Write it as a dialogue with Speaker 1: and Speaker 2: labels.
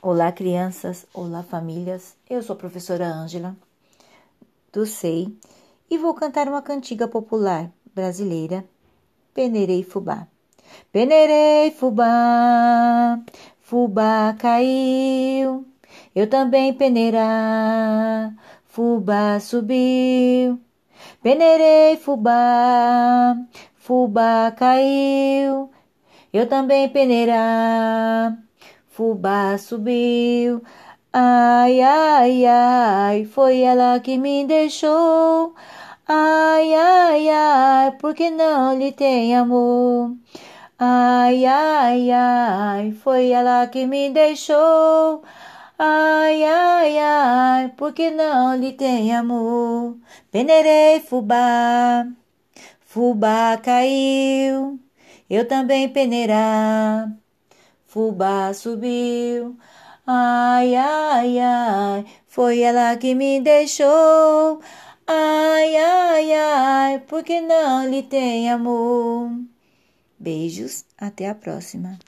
Speaker 1: Olá, crianças. Olá, famílias. Eu sou a professora Ângela do SEI e vou cantar uma cantiga popular brasileira, Peneirei Fubá. Peneirei Fubá, Fubá caiu, eu também peneirar, Fubá subiu. Peneirei Fubá, Fubá caiu, eu também peneirar, Fubá subiu. Ai, ai, ai, foi ela que me deixou. Ai, ai, ai, porque não lhe tem amor. Ai, ai, ai, foi ela que me deixou. Ai, ai, ai, porque não lhe tem amor. Peneirei fubá, fubá caiu, eu também peneirar. Fubá subiu. Ai, ai, ai, foi ela que me deixou. Ai, ai, ai, porque não lhe tem amor. Beijos, até a próxima.